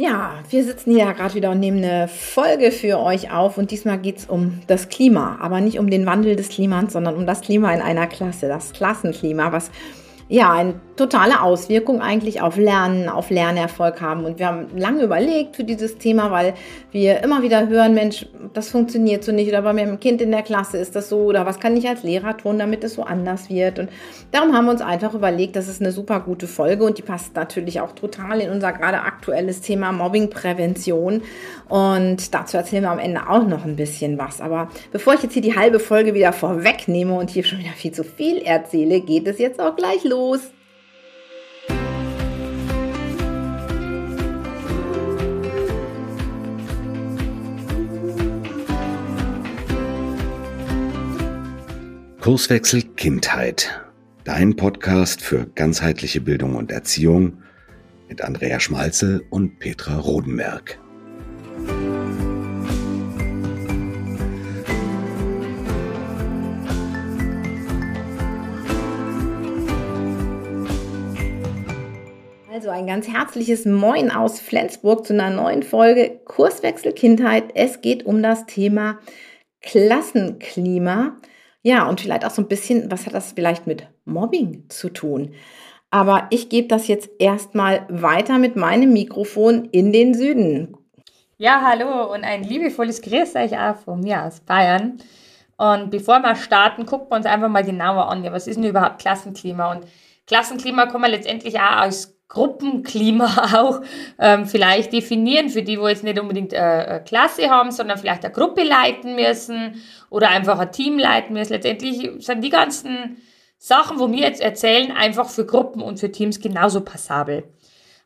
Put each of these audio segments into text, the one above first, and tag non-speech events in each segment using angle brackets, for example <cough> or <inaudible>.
Ja, wir sitzen hier gerade wieder und nehmen eine Folge für euch auf und diesmal geht es um das Klima, aber nicht um den Wandel des Klimas, sondern um das Klima in einer Klasse, das Klassenklima, was ja, eine totale Auswirkung eigentlich auf Lernen, auf Lernerfolg haben. Und wir haben lange überlegt für dieses Thema, weil wir immer wieder hören, Mensch, das funktioniert so nicht oder bei meinem Kind in der Klasse ist das so oder was kann ich als Lehrer tun, damit es so anders wird. Und darum haben wir uns einfach überlegt, das ist eine super gute Folge und die passt natürlich auch total in unser gerade aktuelles Thema Mobbingprävention. Und dazu erzählen wir am Ende auch noch ein bisschen was. Aber bevor ich jetzt hier die halbe Folge wieder vorwegnehme und hier schon wieder viel zu viel erzähle, geht es jetzt auch gleich los Kurswechsel Kindheit. Dein Podcast für ganzheitliche Bildung und Erziehung mit Andrea Schmalze und Petra Rodenberg. Also ein ganz herzliches Moin aus Flensburg zu einer neuen Folge Kurswechsel Kindheit. Es geht um das Thema Klassenklima. Ja, und vielleicht auch so ein bisschen, was hat das vielleicht mit Mobbing zu tun? Aber ich gebe das jetzt erstmal weiter mit meinem Mikrofon in den Süden. Ja, hallo und ein liebevolles Grüß euch auch von mir aus Bayern. Und bevor wir starten, gucken wir uns einfach mal genauer an, ja, was ist denn überhaupt Klassenklima? Und Klassenklima kann man letztendlich auch als Gruppenklima <laughs> auch ähm, vielleicht definieren, für die, wo jetzt nicht unbedingt äh, eine Klasse haben, sondern vielleicht eine Gruppe leiten müssen oder einfach ein Team leiten müssen. Letztendlich sind die ganzen Sachen, wo wir jetzt erzählen, einfach für Gruppen und für Teams genauso passabel.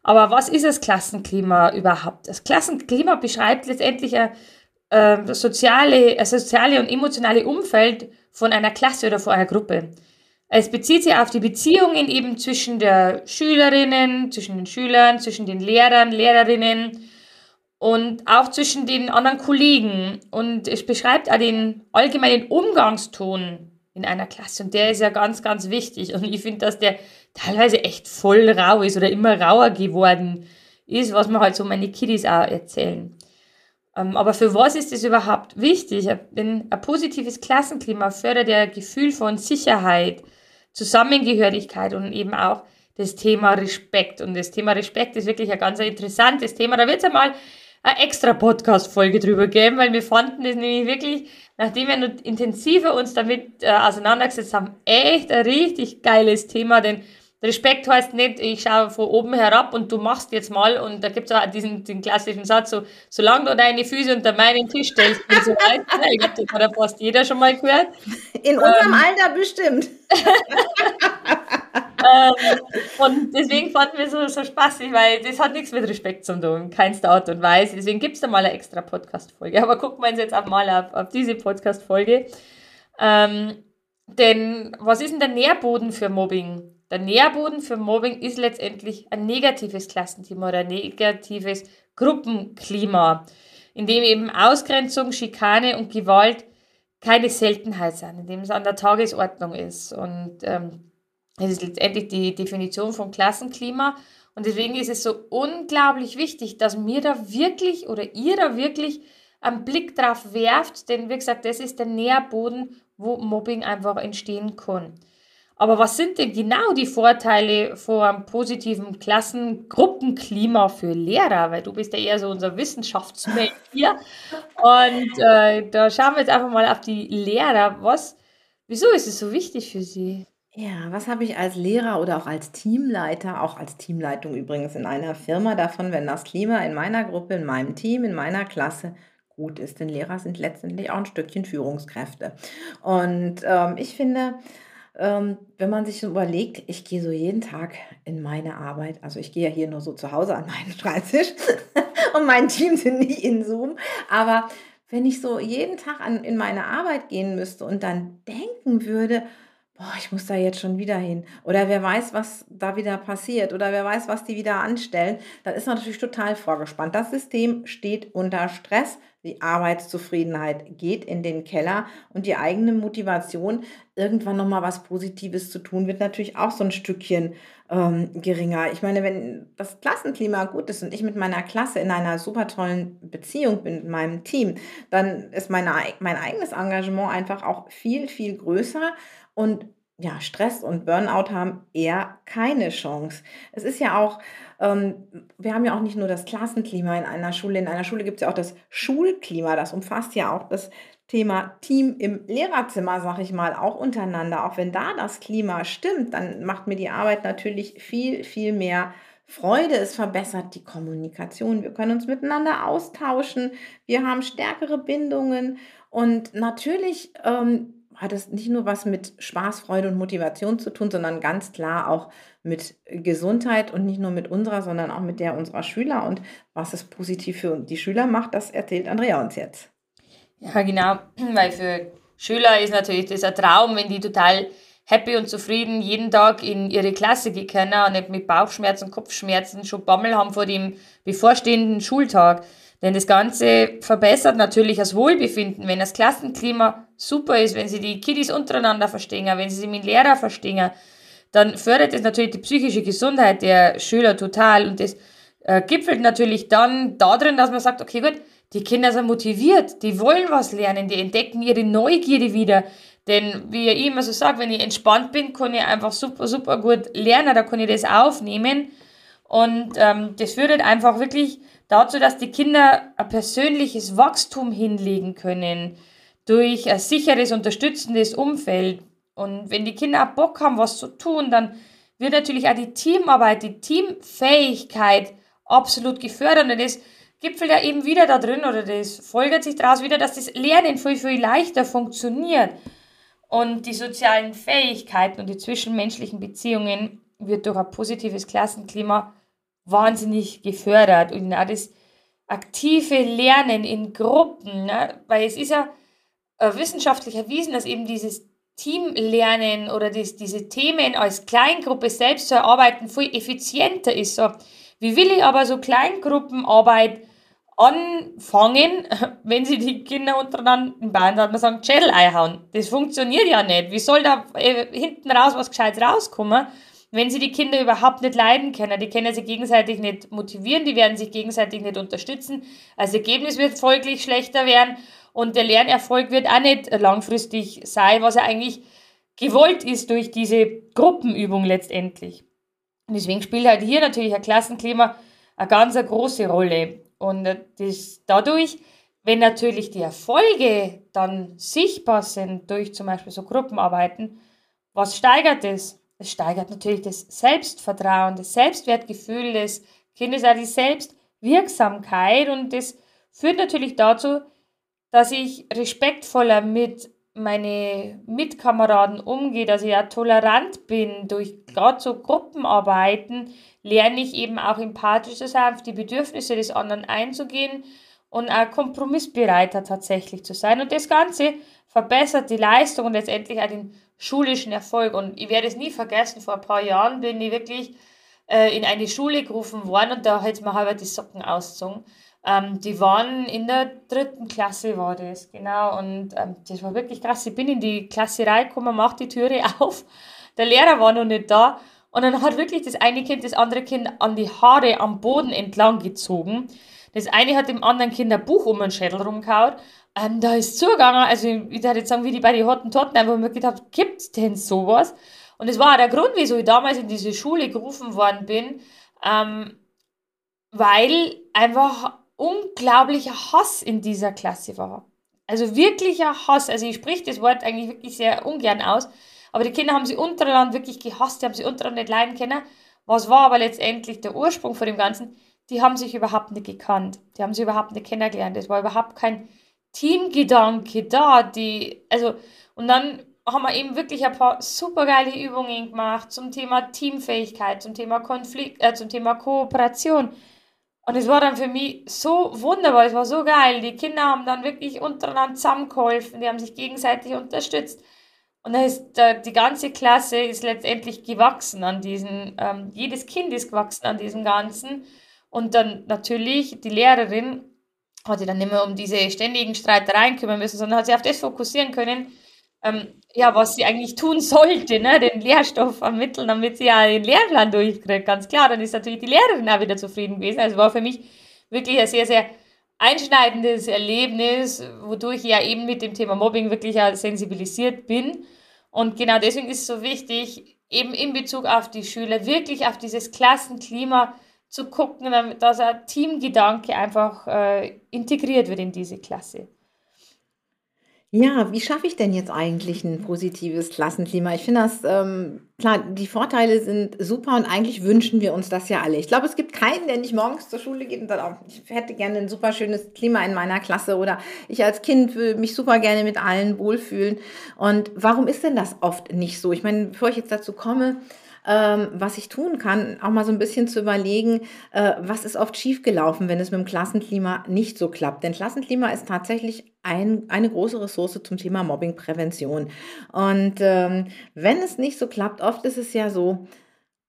Aber was ist das Klassenklima überhaupt? Das Klassenklima beschreibt letztendlich ein, äh, soziale, ein soziale und emotionale Umfeld von einer Klasse oder von einer Gruppe. Es bezieht sich auf die Beziehungen eben zwischen der Schülerinnen, zwischen den Schülern, zwischen den Lehrern, Lehrerinnen und auch zwischen den anderen Kollegen. Und es beschreibt auch den allgemeinen Umgangston in einer Klasse. Und der ist ja ganz, ganz wichtig. Und ich finde, dass der teilweise echt voll rau ist oder immer rauer geworden ist, was mir halt so meine Kiddies auch erzählen. Ähm, aber für was ist das überhaupt wichtig? Denn ein positives Klassenklima fördert ja Gefühl von Sicherheit, Zusammengehörigkeit und eben auch das Thema Respekt. Und das Thema Respekt ist wirklich ein ganz interessantes Thema. Da wird es einmal eine extra Podcast-Folge drüber geben, weil wir fanden es nämlich wirklich, nachdem wir intensiver uns damit äh, auseinandergesetzt haben, echt ein richtig geiles Thema, denn Respekt heißt nicht, ich schaue von oben herab und du machst jetzt mal und da gibt es auch diesen, den klassischen Satz, so, solange du deine Füße unter meinen Tisch stellst und so weiter. <laughs> Ich glaube, das hat ja fast jeder schon mal gehört. In unserem ähm, Alter bestimmt. <laughs> ähm, und deswegen fanden wir so, so spaßig, weil das hat nichts mit Respekt zu tun, keinster Art und Weise. Deswegen gibt es da mal eine extra Podcast-Folge. Aber gucken wir uns jetzt auch mal auf, auf diese Podcast-Folge. Ähm, denn was ist denn der Nährboden für Mobbing? Der Nährboden für Mobbing ist letztendlich ein negatives Klassenklima oder ein negatives Gruppenklima, in dem eben Ausgrenzung, Schikane und Gewalt keine Seltenheit sind, in dem es an der Tagesordnung ist. Und ähm, es ist letztendlich die Definition von Klassenklima. Und deswegen ist es so unglaublich wichtig, dass mir da wirklich oder ihr da wirklich einen Blick drauf werft, denn wie gesagt, das ist der Nährboden, wo Mobbing einfach entstehen kann. Aber was sind denn genau die Vorteile von einem positiven Klassengruppenklima für Lehrer? Weil du bist ja eher so unser Wissenschaftsmensch hier. Und äh, da schauen wir jetzt einfach mal auf die Lehrer. Was, wieso ist es so wichtig für sie? Ja, was habe ich als Lehrer oder auch als Teamleiter, auch als Teamleitung übrigens in einer Firma davon, wenn das Klima in meiner Gruppe, in meinem Team, in meiner Klasse gut ist? Denn Lehrer sind letztendlich auch ein Stückchen Führungskräfte. Und ähm, ich finde, ähm, wenn man sich so überlegt, ich gehe so jeden Tag in meine Arbeit, also ich gehe ja hier nur so zu Hause an meinen <laughs> Schreibtisch <laughs> und mein Team sind nicht in Zoom, aber wenn ich so jeden Tag an, in meine Arbeit gehen müsste und dann denken würde, boah, ich muss da jetzt schon wieder hin. Oder wer weiß, was da wieder passiert. Oder wer weiß, was die wieder anstellen. Dann ist natürlich total vorgespannt. Das System steht unter Stress die Arbeitszufriedenheit geht in den Keller und die eigene Motivation, irgendwann nochmal was Positives zu tun, wird natürlich auch so ein Stückchen ähm, geringer. Ich meine, wenn das Klassenklima gut ist und ich mit meiner Klasse in einer super tollen Beziehung bin, mit meinem Team, dann ist meine, mein eigenes Engagement einfach auch viel, viel größer und ja, Stress und Burnout haben eher keine Chance. Es ist ja auch, ähm, wir haben ja auch nicht nur das Klassenklima in einer Schule, in einer Schule gibt es ja auch das Schulklima, das umfasst ja auch das Thema Team im Lehrerzimmer, sag ich mal, auch untereinander. Auch wenn da das Klima stimmt, dann macht mir die Arbeit natürlich viel, viel mehr Freude. Es verbessert die Kommunikation. Wir können uns miteinander austauschen. Wir haben stärkere Bindungen. Und natürlich ähm, hat es nicht nur was mit Spaß, Freude und Motivation zu tun, sondern ganz klar auch mit Gesundheit und nicht nur mit unserer, sondern auch mit der unserer Schüler. Und was es positiv für die Schüler macht, das erzählt Andrea uns jetzt. Ja, genau, weil für Schüler ist natürlich das ein Traum, wenn die total happy und zufrieden jeden Tag in ihre Klasse gehen können und nicht mit Bauchschmerzen, Kopfschmerzen schon Bammel haben vor dem bevorstehenden Schultag. Denn das Ganze verbessert natürlich das Wohlbefinden, wenn das Klassenklima super ist, wenn sie die Kiddies untereinander verstehen, wenn sie sich mit dem Lehrer verstehen, dann fördert es natürlich die psychische Gesundheit der Schüler total und das äh, gipfelt natürlich dann darin, dass man sagt, okay gut, die Kinder sind motiviert, die wollen was lernen, die entdecken ihre Neugierde wieder. Denn wie ich immer so sage, wenn ich entspannt bin, kann ich einfach super, super gut lernen, da kann ich das aufnehmen. Und ähm, das führt halt einfach wirklich dazu, dass die Kinder ein persönliches Wachstum hinlegen können durch ein sicheres, unterstützendes Umfeld. Und wenn die Kinder auch Bock haben, was zu tun, dann wird natürlich auch die Teamarbeit, die Teamfähigkeit absolut gefördert. Und das gipfelt ja eben wieder da drin oder das folgert sich daraus wieder, dass das Lernen viel, viel leichter funktioniert. Und die sozialen Fähigkeiten und die zwischenmenschlichen Beziehungen wird durch ein positives Klassenklima wahnsinnig gefördert. Und auch das aktive Lernen in Gruppen, ne? weil es ist ja äh, wissenschaftlich erwiesen, dass eben dieses Teamlernen oder das, diese Themen als Kleingruppe selbst zu erarbeiten viel effizienter ist. So, wie will ich aber so Kleingruppenarbeit anfangen, <laughs> wenn sie die Kinder untereinander im Band hat man sagen, Schädel einhauen. Das funktioniert ja nicht. Wie soll da äh, hinten raus was Gescheites rauskommen? Wenn sie die Kinder überhaupt nicht leiden können. Die können sich gegenseitig nicht motivieren, die werden sich gegenseitig nicht unterstützen. Das Ergebnis wird folglich schlechter werden und der Lernerfolg wird auch nicht langfristig sein, was ja eigentlich gewollt ist durch diese Gruppenübung letztendlich. Und deswegen spielt halt hier natürlich ein Klassenklima eine ganz eine große Rolle. Und das dadurch, wenn natürlich die Erfolge dann sichtbar sind durch zum Beispiel so Gruppenarbeiten, was steigert das? Es steigert natürlich das Selbstvertrauen, das Selbstwertgefühl des Kindes, auch die Selbstwirksamkeit und das führt natürlich dazu, dass ich respektvoller mit meine Mitkameraden umgehe, dass ich ja tolerant bin. Durch gerade so Gruppenarbeiten lerne ich eben auch empathisch zu sein, auf die Bedürfnisse des anderen einzugehen und auch kompromissbereiter tatsächlich zu sein. Und das Ganze verbessert die Leistung und letztendlich auch den schulischen Erfolg. Und ich werde es nie vergessen, vor ein paar Jahren bin ich wirklich äh, in eine Schule gerufen worden und da hat mir halber die Socken ausgezogen. Ähm, die waren in der dritten Klasse, war das, genau. Und ähm, das war wirklich krass. Ich bin in die Klasse reingekommen, mach die Türe <laughs> auf. Der Lehrer war noch nicht da. Und dann hat wirklich das eine Kind das andere Kind an die Haare am Boden entlang gezogen. Das eine hat dem anderen Kind ein Buch um den Schädel rumgehauen ähm, da ist zugegangen, also ich würde jetzt sagen, wie die bei den Hotten Totten, einfach mir gedacht, gibt's denn sowas? Und das war auch der Grund, wieso ich damals in diese Schule gerufen worden bin, ähm, weil einfach unglaublicher Hass in dieser Klasse war. Also wirklicher Hass. Also ich sprich das Wort eigentlich wirklich sehr ungern aus, aber die Kinder haben sie untereinander wirklich gehasst, die haben sie untereinander nicht leiden können. Was war aber letztendlich der Ursprung von dem Ganzen? Die haben sich überhaupt nicht gekannt. Die haben sie überhaupt nicht kennengelernt. Es war überhaupt kein Teamgedanke da, die, also, und dann haben wir eben wirklich ein paar super geile Übungen gemacht zum Thema Teamfähigkeit, zum Thema Konflikt, äh, zum Thema Kooperation. Und es war dann für mich so wunderbar, es war so geil. Die Kinder haben dann wirklich untereinander zusammengeholfen, die haben sich gegenseitig unterstützt. Und dann ist da, die ganze Klasse ist letztendlich gewachsen an diesen, ähm, jedes Kind ist gewachsen an diesem Ganzen. Und dann natürlich die Lehrerin hat sich dann nicht mehr um diese ständigen Streitereien kümmern müssen, sondern hat sich auf das fokussieren können, ähm, ja, was sie eigentlich tun sollte, ne? den Lehrstoff vermitteln, damit sie ja den Lehrplan durchkriegt, ganz klar. Dann ist natürlich die Lehrerin auch wieder zufrieden gewesen. Also war für mich wirklich ein sehr, sehr einschneidendes Erlebnis, wodurch ich ja eben mit dem Thema Mobbing wirklich ja sensibilisiert bin. Und genau deswegen ist es so wichtig, eben in Bezug auf die Schüler, wirklich auf dieses Klassenklima zu gucken, dass ein Teamgedanke einfach äh, integriert wird in diese Klasse. Ja, wie schaffe ich denn jetzt eigentlich ein positives Klassenklima? Ich finde das, ähm, klar, die Vorteile sind super und eigentlich wünschen wir uns das ja alle. Ich glaube, es gibt keinen, der nicht morgens zur Schule geht und sagt, oh, ich hätte gerne ein super schönes Klima in meiner Klasse oder ich als Kind will mich super gerne mit allen wohlfühlen. Und warum ist denn das oft nicht so? Ich meine, bevor ich jetzt dazu komme, ähm, was ich tun kann, auch mal so ein bisschen zu überlegen, äh, was ist oft schiefgelaufen, wenn es mit dem Klassenklima nicht so klappt. Denn Klassenklima ist tatsächlich ein, eine große Ressource zum Thema Mobbingprävention. Und ähm, wenn es nicht so klappt, oft ist es ja so,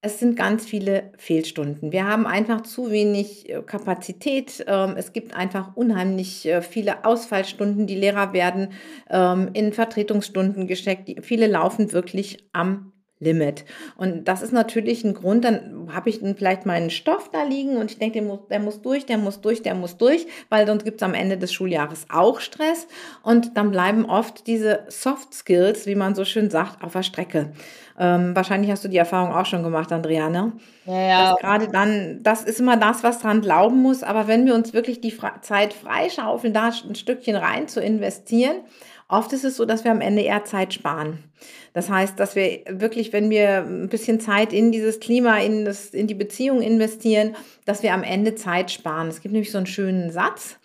es sind ganz viele Fehlstunden. Wir haben einfach zu wenig äh, Kapazität. Ähm, es gibt einfach unheimlich äh, viele Ausfallstunden. Die Lehrer werden ähm, in Vertretungsstunden gesteckt. Viele laufen wirklich am Limit. Und das ist natürlich ein Grund, dann habe ich vielleicht meinen Stoff da liegen und ich denke, der muss, der muss durch, der muss durch, der muss durch, weil sonst gibt es am Ende des Schuljahres auch Stress und dann bleiben oft diese Soft Skills, wie man so schön sagt, auf der Strecke. Ähm, wahrscheinlich hast du die Erfahrung auch schon gemacht, Andrea, ne? Ja, ja. Gerade dann, das ist immer das, was dran glauben muss, aber wenn wir uns wirklich die Zeit freischaufeln, da ein Stückchen rein zu investieren, oft ist es so, dass wir am Ende eher Zeit sparen. Das heißt, dass wir wirklich, wenn wir ein bisschen Zeit in dieses Klima, in, das, in die Beziehung investieren, dass wir am Ende Zeit sparen. Es gibt nämlich so einen schönen Satz,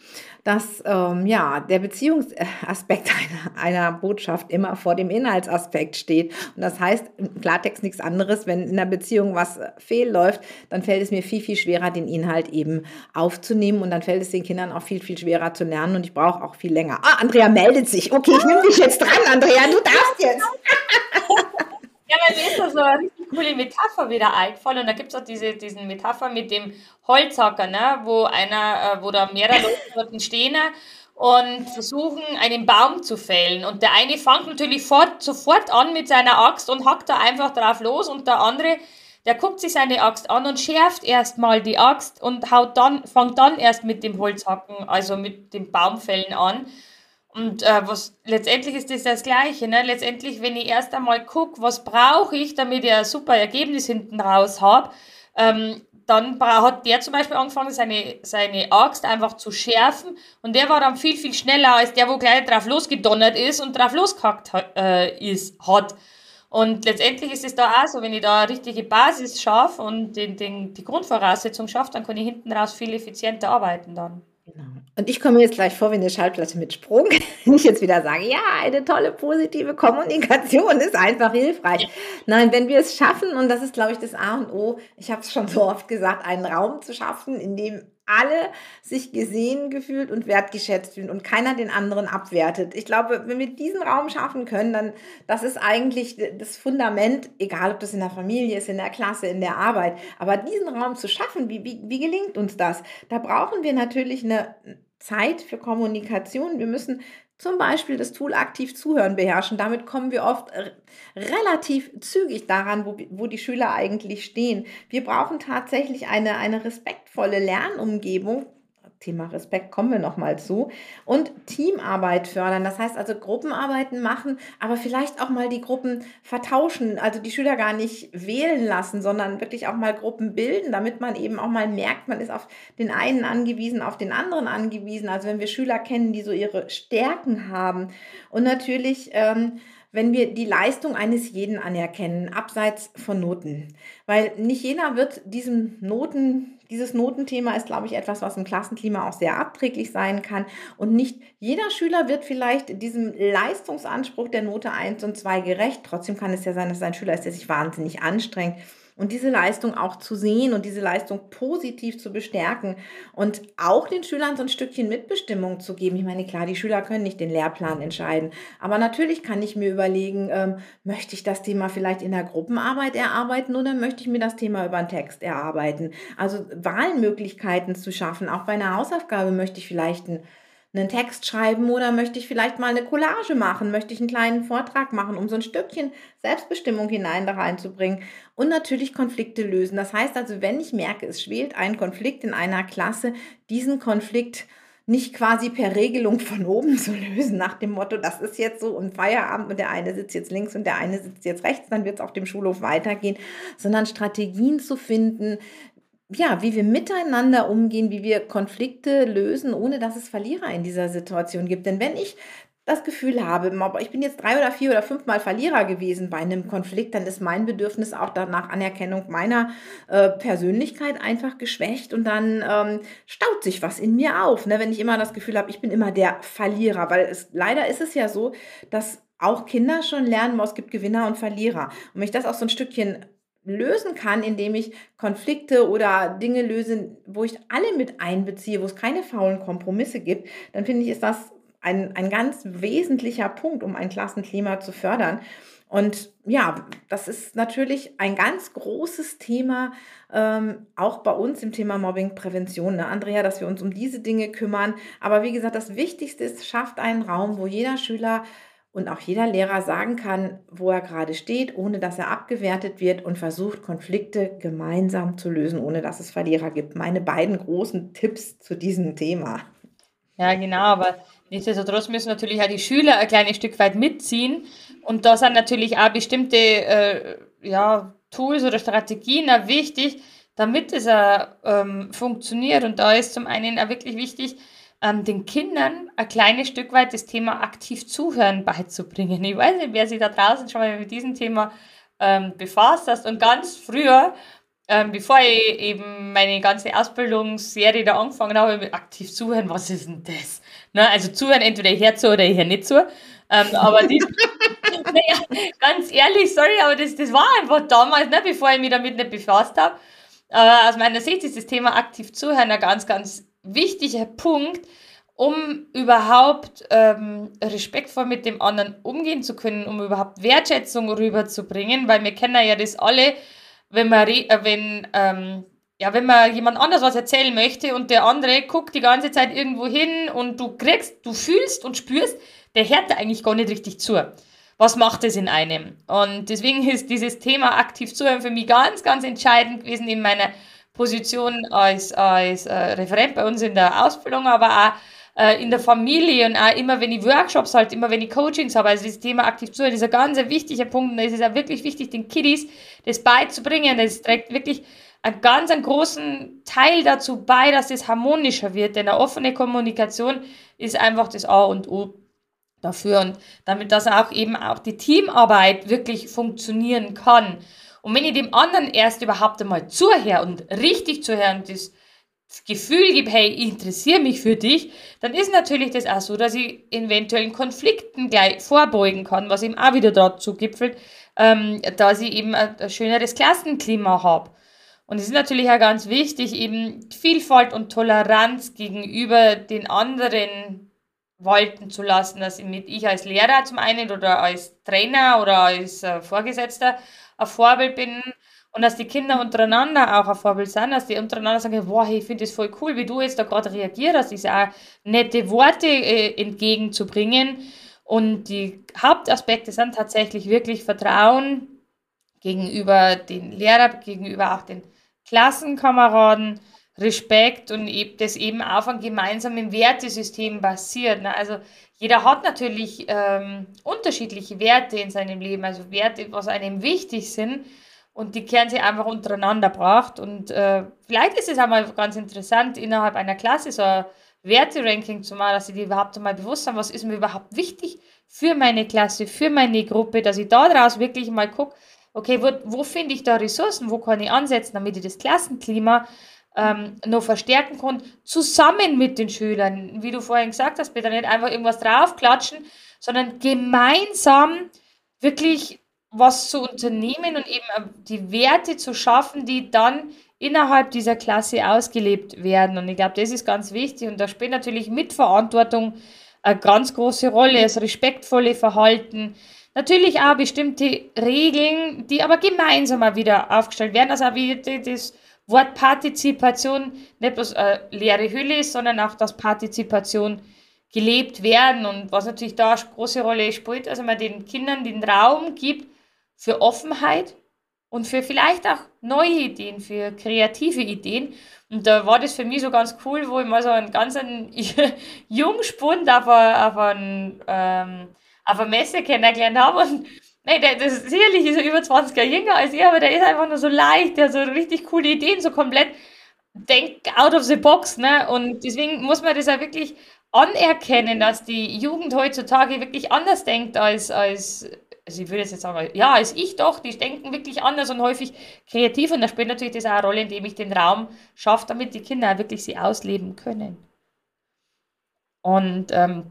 dass ähm, ja, der Beziehungsaspekt <laughs> einer, einer Botschaft immer vor dem Inhaltsaspekt steht. Und das heißt im Klartext nichts anderes, wenn in der Beziehung was fehlläuft, dann fällt es mir viel, viel schwerer, den Inhalt eben aufzunehmen und dann fällt es den Kindern auch viel, viel schwerer zu lernen und ich brauche auch viel länger. Ah, Andrea meldet sich. Okay, ich nehme dich jetzt dran, Andrea, du darfst jetzt. <laughs> Ja, bei mir ist da so coole Metapher wieder eingefallen. Und da gibt es auch diese, diesen Metapher mit dem Holzhacker, ne? wo einer, äh, wo da mehrere Leute <laughs> stehen und versuchen, einen Baum zu fällen. Und der eine fängt natürlich fort, sofort an mit seiner Axt und hackt da einfach drauf los und der andere, der guckt sich seine Axt an und schärft erstmal die Axt und haut dann, fängt dann erst mit dem Holzhacken, also mit dem Baumfällen an. Und äh, was letztendlich ist das das Gleiche. Ne? Letztendlich, wenn ich erst einmal gucke, was brauche ich, damit ich ein super Ergebnis hinten raus habe, ähm, dann hat der zum Beispiel angefangen, seine, seine Axt einfach zu schärfen. Und der war dann viel, viel schneller als der, wo gleich drauf losgedonnert ist und drauf losgehackt äh, ist, hat. Und letztendlich ist es da auch so, wenn ich da eine richtige Basis schaffe und den, den, die Grundvoraussetzung schaffe, dann kann ich hinten raus viel effizienter arbeiten dann. Genau. Und ich komme jetzt gleich vor wie eine Schallplatte mit Sprung, <laughs> wenn ich jetzt wieder sage, ja, eine tolle positive Kommunikation ist einfach hilfreich. Nein, wenn wir es schaffen, und das ist, glaube ich, das A und O, ich habe es schon so oft gesagt, einen Raum zu schaffen, in dem alle sich gesehen gefühlt und wertgeschätzt fühlen und keiner den anderen abwertet. Ich glaube, wenn wir diesen Raum schaffen können, dann das ist eigentlich das Fundament, egal ob das in der Familie ist, in der Klasse, in der Arbeit. Aber diesen Raum zu schaffen, wie, wie, wie gelingt uns das? Da brauchen wir natürlich eine Zeit für Kommunikation. Wir müssen zum Beispiel das Tool aktiv zuhören beherrschen. Damit kommen wir oft relativ zügig daran, wo, wo die Schüler eigentlich stehen. Wir brauchen tatsächlich eine, eine respektvolle Lernumgebung, Thema Respekt kommen wir nochmal zu. Und Teamarbeit fördern. Das heißt also Gruppenarbeiten machen, aber vielleicht auch mal die Gruppen vertauschen. Also die Schüler gar nicht wählen lassen, sondern wirklich auch mal Gruppen bilden, damit man eben auch mal merkt, man ist auf den einen angewiesen, auf den anderen angewiesen. Also wenn wir Schüler kennen, die so ihre Stärken haben. Und natürlich, ähm, wenn wir die Leistung eines jeden anerkennen, abseits von Noten. Weil nicht jeder wird diesem Noten dieses Notenthema ist, glaube ich, etwas, was im Klassenklima auch sehr abträglich sein kann. Und nicht jeder Schüler wird vielleicht diesem Leistungsanspruch der Note 1 und 2 gerecht. Trotzdem kann es ja sein, dass ein Schüler ist, der sich wahnsinnig anstrengt und diese Leistung auch zu sehen und diese Leistung positiv zu bestärken und auch den Schülern so ein Stückchen Mitbestimmung zu geben. Ich meine, klar, die Schüler können nicht den Lehrplan entscheiden, aber natürlich kann ich mir überlegen, ähm, möchte ich das Thema vielleicht in der Gruppenarbeit erarbeiten oder möchte ich mir das Thema über einen Text erarbeiten? Also Wahlmöglichkeiten zu schaffen. Auch bei einer Hausaufgabe möchte ich vielleicht ein einen Text schreiben oder möchte ich vielleicht mal eine Collage machen, möchte ich einen kleinen Vortrag machen, um so ein Stückchen Selbstbestimmung hinein da reinzubringen und natürlich Konflikte lösen. Das heißt also, wenn ich merke, es schwelt ein Konflikt in einer Klasse, diesen Konflikt nicht quasi per Regelung von oben <laughs> zu lösen, nach dem Motto, das ist jetzt so und Feierabend und der eine sitzt jetzt links und der eine sitzt jetzt rechts, dann wird es auf dem Schulhof weitergehen, sondern Strategien zu finden, ja, wie wir miteinander umgehen, wie wir Konflikte lösen, ohne dass es Verlierer in dieser Situation gibt. Denn wenn ich das Gefühl habe, ich bin jetzt drei oder vier oder fünfmal Verlierer gewesen bei einem Konflikt, dann ist mein Bedürfnis auch danach Anerkennung meiner äh, Persönlichkeit einfach geschwächt und dann ähm, staut sich was in mir auf, ne? wenn ich immer das Gefühl habe, ich bin immer der Verlierer, weil es leider ist es ja so, dass auch Kinder schon lernen, es gibt Gewinner und Verlierer. Und wenn ich das auch so ein Stückchen lösen kann, indem ich Konflikte oder Dinge löse, wo ich alle mit einbeziehe, wo es keine faulen Kompromisse gibt, dann finde ich, ist das ein, ein ganz wesentlicher Punkt, um ein Klassenklima zu fördern. Und ja, das ist natürlich ein ganz großes Thema, ähm, auch bei uns im Thema Mobbingprävention, ne, Andrea, dass wir uns um diese Dinge kümmern. Aber wie gesagt, das Wichtigste ist, schafft einen Raum, wo jeder Schüler und auch jeder Lehrer sagen kann, wo er gerade steht, ohne dass er abgewertet wird und versucht, Konflikte gemeinsam zu lösen, ohne dass es Verlierer gibt. Meine beiden großen Tipps zu diesem Thema. Ja, genau, aber nichtsdestotrotz müssen natürlich auch die Schüler ein kleines Stück weit mitziehen. Und da sind natürlich auch bestimmte äh, ja, Tools oder Strategien auch wichtig, damit es auch, ähm, funktioniert. Und da ist zum einen auch wirklich wichtig, ähm, den Kindern ein kleines Stück weit das Thema aktiv zuhören beizubringen. Ich weiß nicht, wer sich da draußen schon mal mit diesem Thema ähm, befasst hast. Und ganz früher, ähm, bevor ich eben meine ganze Ausbildungsserie da angefangen habe, aktiv zuhören, was ist denn das? Ne? Also zuhören, entweder ich höre zu oder ich höre nicht zu. Ähm, aber die, <laughs> naja, ganz ehrlich, sorry, aber das, das war einfach damals, ne, bevor ich mich damit nicht befasst habe. Aber aus meiner Sicht ist das Thema aktiv zuhören ein ganz, ganz wichtiger Punkt, um überhaupt ähm, respektvoll mit dem anderen umgehen zu können, um überhaupt Wertschätzung rüberzubringen, weil wir kennen ja das alle, wenn man, äh, wenn, ähm, ja, wenn man jemand anders was erzählen möchte und der andere guckt die ganze Zeit irgendwo hin und du kriegst, du fühlst und spürst, der hört da eigentlich gar nicht richtig zu. Was macht es in einem? Und deswegen ist dieses Thema aktiv zuhören für mich ganz, ganz entscheidend gewesen in meiner Position als, als äh, Referent bei uns in der Ausbildung, aber auch äh, in der Familie und auch immer, wenn ich Workshops halt, immer wenn ich Coachings habe, also das Thema aktiv zuhören, ist ein ganz wichtiger Punkt und es ist auch wirklich wichtig, den Kiddies das beizubringen. Das trägt wirklich einen ganz einen großen Teil dazu bei, dass es harmonischer wird, denn eine offene Kommunikation ist einfach das A und O dafür und damit, dass auch eben auch die Teamarbeit wirklich funktionieren kann. Und wenn ich dem anderen erst überhaupt einmal zuhöre und richtig zuhöre und das Gefühl gebe, hey, ich interessiere mich für dich, dann ist natürlich das auch so, dass ich eventuellen Konflikten gleich vorbeugen kann, was eben auch wieder dazu gipfelt, ähm, dass ich eben ein, ein schöneres Klassenklima habe. Und es ist natürlich auch ganz wichtig, eben Vielfalt und Toleranz gegenüber den anderen walten zu lassen, dass ich als Lehrer zum einen oder als Trainer oder als äh, Vorgesetzter ein Vorbild bin und dass die Kinder untereinander auch ein Vorbild sind, dass die untereinander sagen, hey, ich finde das voll cool, wie du jetzt da gerade reagierst, diese auch nette Worte äh, entgegenzubringen. Und die Hauptaspekte sind tatsächlich wirklich Vertrauen gegenüber den Lehrern, gegenüber auch den Klassenkameraden, Respekt und eben das eben auf einem gemeinsamen Wertesystem basiert. Ne? Also jeder hat natürlich ähm, unterschiedliche Werte in seinem Leben, also Werte, was einem wichtig sind und die kehren einfach untereinander gebracht. Und äh, vielleicht ist es auch mal ganz interessant, innerhalb einer Klasse so ein Werteranking zu machen, dass sie die überhaupt einmal bewusst haben, was ist mir überhaupt wichtig für meine Klasse, für meine Gruppe, dass ich daraus wirklich mal gucke, okay, wo, wo finde ich da Ressourcen, wo kann ich ansetzen, damit ich das Klassenklima ähm, noch verstärken kann, zusammen mit den Schülern. Wie du vorhin gesagt hast, bitte nicht einfach irgendwas draufklatschen, sondern gemeinsam wirklich was zu unternehmen und eben die Werte zu schaffen, die dann innerhalb dieser Klasse ausgelebt werden. Und ich glaube, das ist ganz wichtig. Und da spielt natürlich Mitverantwortung eine ganz große Rolle, das respektvolle Verhalten. Natürlich auch bestimmte Regeln, die aber gemeinsam auch wieder aufgestellt werden. Also auch wie das Wort Partizipation nicht bloß eine leere Hülle ist, sondern auch, dass Partizipation gelebt werden. Und was natürlich da eine große Rolle spielt, also man den Kindern den Raum gibt für Offenheit und für vielleicht auch neue Ideen, für kreative Ideen. Und da war das für mich so ganz cool, wo ich mal so einen ganz einen <laughs> Jungspund auf, eine, auf, einen, ähm, eine Messe kennengelernt habe. Und nee, der, das sicherlich ist er über 20 Jahre jünger als ich, aber der ist einfach nur so leicht, der hat so richtig coole Ideen, so komplett denkt out of the box. Ne? Und deswegen muss man das ja wirklich anerkennen, dass die Jugend heutzutage wirklich anders denkt als, als also ich würde jetzt sagen, ja, als ich doch, die denken wirklich anders und häufig kreativ und da spielt natürlich das auch eine Rolle, indem ich den Raum schaffe, damit die Kinder wirklich sie ausleben können. Und ähm,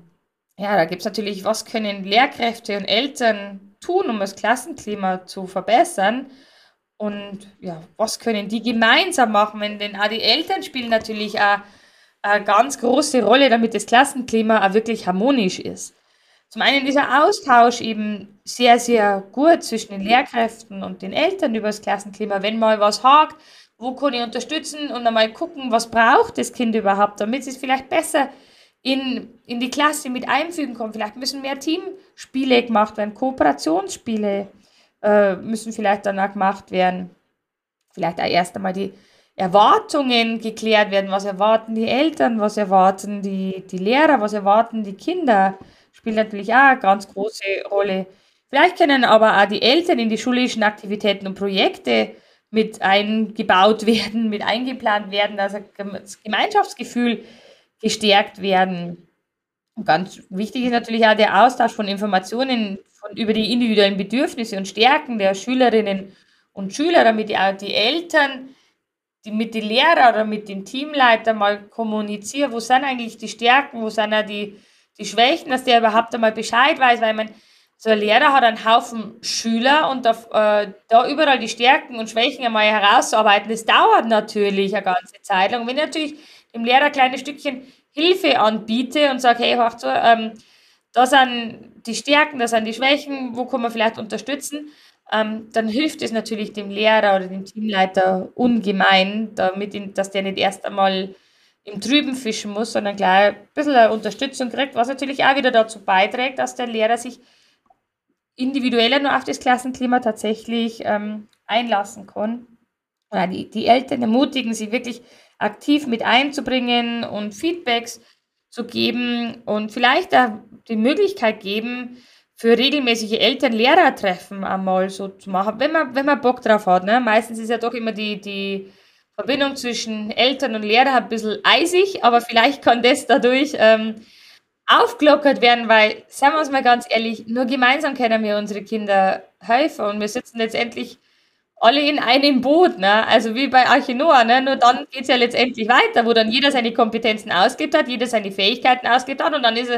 ja, da gibt es natürlich, was können Lehrkräfte und Eltern tun, um das Klassenklima zu verbessern? Und ja, was können die gemeinsam machen? Denn auch die Eltern spielen natürlich auch eine ganz große Rolle, damit das Klassenklima auch wirklich harmonisch ist. Zum einen dieser Austausch eben sehr, sehr gut zwischen den Lehrkräften und den Eltern über das Klassenklima. Wenn mal was hakt, wo kann ich unterstützen und einmal gucken, was braucht das Kind überhaupt, damit es vielleicht besser in, in die Klasse mit einfügen kann. Vielleicht müssen mehr Teamspiele gemacht werden, Kooperationsspiele äh, müssen vielleicht danach gemacht werden. Vielleicht auch erst einmal die Erwartungen geklärt werden. Was erwarten die Eltern, was erwarten die, die Lehrer, was erwarten die Kinder spielt natürlich auch eine ganz große Rolle. Vielleicht können aber auch die Eltern in die schulischen Aktivitäten und Projekte mit eingebaut <laughs> werden, mit eingeplant werden, also das Gemeinschaftsgefühl gestärkt werden. Und ganz wichtig ist natürlich auch der Austausch von Informationen von, über die individuellen Bedürfnisse und Stärken der Schülerinnen und Schüler, damit auch die Eltern die mit den Lehrern oder mit den Teamleitern mal kommunizieren, wo sind eigentlich die Stärken, wo sind auch die die Schwächen, dass der überhaupt einmal Bescheid weiß, weil man so ein Lehrer hat einen Haufen Schüler und da, äh, da überall die Stärken und Schwächen einmal herauszuarbeiten, das dauert natürlich eine ganze Zeit lang. Wenn ich natürlich dem Lehrer ein kleines Stückchen Hilfe anbiete und sage, hey, hör zu, ähm, da sind die Stärken, da sind die Schwächen, wo kann man vielleicht unterstützen, ähm, dann hilft es natürlich dem Lehrer oder dem Teamleiter ungemein, damit, dass der nicht erst einmal im Trüben fischen muss, sondern gleich ein bisschen Unterstützung kriegt, was natürlich auch wieder dazu beiträgt, dass der Lehrer sich individueller nur auf das Klassenklima tatsächlich ähm, einlassen kann. Oder die, die Eltern ermutigen, sie wirklich aktiv mit einzubringen und Feedbacks zu geben und vielleicht auch die Möglichkeit geben, für regelmäßige Eltern-Lehrer-Treffen einmal so zu machen, wenn man, wenn man Bock drauf hat. Ne? Meistens ist ja doch immer die, die Verbindung zwischen Eltern und Lehrer ein bisschen eisig, aber vielleicht kann das dadurch ähm, aufgelockert werden, weil, sagen wir uns mal ganz ehrlich, nur gemeinsam können wir unsere Kinder helfen und wir sitzen letztendlich alle in einem Boot, ne? also wie bei Archinoa, ne? nur dann geht es ja letztendlich weiter, wo dann jeder seine Kompetenzen ausgibt hat, jeder seine Fähigkeiten ausgibt hat und dann ist,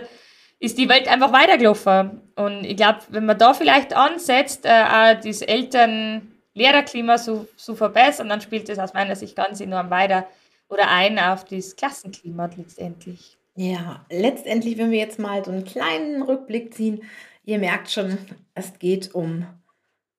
ist die Welt einfach weitergelaufen. Und ich glaube, wenn man da vielleicht ansetzt, äh, auch das Eltern Lehrerklima zu, zu verbessern, dann spielt es aus meiner Sicht ganz enorm weiter oder ein auf das Klassenklima letztendlich. Ja, letztendlich, wenn wir jetzt mal so einen kleinen Rückblick ziehen, ihr merkt schon, es geht um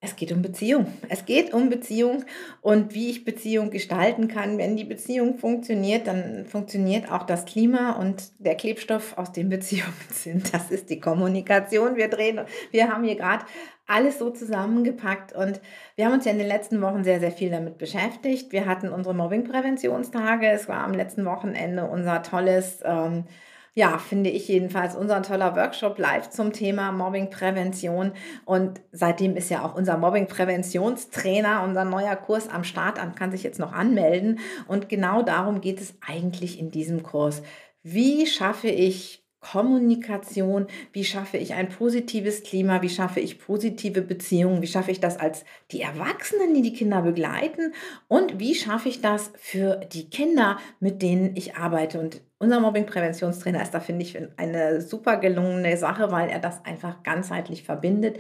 es geht um Beziehung. Es geht um Beziehung und wie ich Beziehung gestalten kann. Wenn die Beziehung funktioniert, dann funktioniert auch das Klima und der Klebstoff aus den Beziehungen <laughs> sind. Das ist die Kommunikation. Wir drehen, wir haben hier gerade alles so zusammengepackt und wir haben uns ja in den letzten Wochen sehr, sehr viel damit beschäftigt. Wir hatten unsere Mobbing-Präventionstage. Es war am letzten Wochenende unser tolles ähm, ja, finde ich jedenfalls unser toller Workshop live zum Thema Mobbingprävention. Und seitdem ist ja auch unser Mobbingpräventionstrainer, unser neuer Kurs am Start an, kann sich jetzt noch anmelden. Und genau darum geht es eigentlich in diesem Kurs. Wie schaffe ich Kommunikation, wie schaffe ich ein positives Klima, wie schaffe ich positive Beziehungen, wie schaffe ich das als die Erwachsenen, die die Kinder begleiten und wie schaffe ich das für die Kinder, mit denen ich arbeite. Und unser Mobbing-Präventionstrainer ist da, finde ich, eine super gelungene Sache, weil er das einfach ganzheitlich verbindet.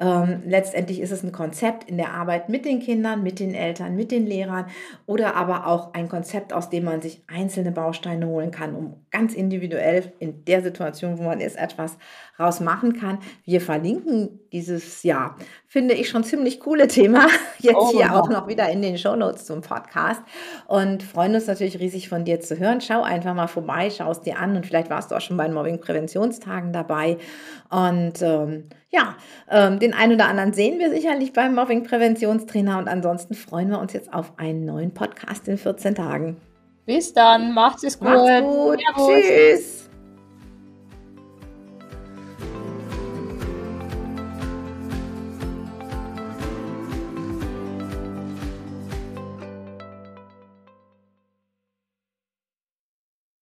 Ähm, letztendlich ist es ein Konzept in der Arbeit mit den Kindern, mit den Eltern, mit den Lehrern oder aber auch ein Konzept, aus dem man sich einzelne Bausteine holen kann, um ganz individuell in der Situation, wo man ist, etwas rausmachen kann. Wir verlinken dieses Jahr, finde ich schon ziemlich coole Thema, <laughs> jetzt oh, hier wow. auch noch wieder in den Shownotes zum Podcast und freuen uns natürlich riesig von dir zu hören. Schau einfach mal vorbei, schau es dir an und vielleicht warst du auch schon bei den Mobbing-Präventionstagen dabei und ähm, ja, ähm, den einen oder anderen sehen wir sicherlich beim Mobbing-Präventionstrainer und ansonsten freuen wir uns jetzt auf einen neuen Podcast in 14 Tagen. Bis dann, macht's es gut. Macht's gut. Tschüss.